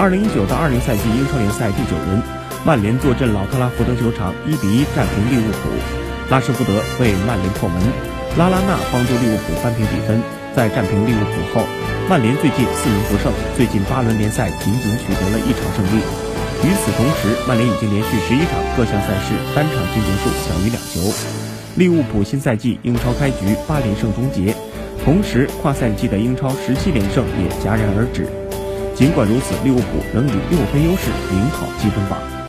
二零一九到二零赛季英超联赛第九轮，曼联坐镇老特拉福德球场，一比一战平利物浦。拉什福德为曼联破门，拉拉纳帮助利物浦扳平比分。在战平利物浦后，曼联最近四轮不胜，最近八轮联赛仅仅取得了一场胜利。与此同时，曼联已经连续十一场各项赛事单场进球数小于两球。利物浦新赛季英超开局八连胜终结。同时，跨赛季的英超十七连胜也戛然而止。尽管如此，利物浦仍以六分优势领跑积分榜。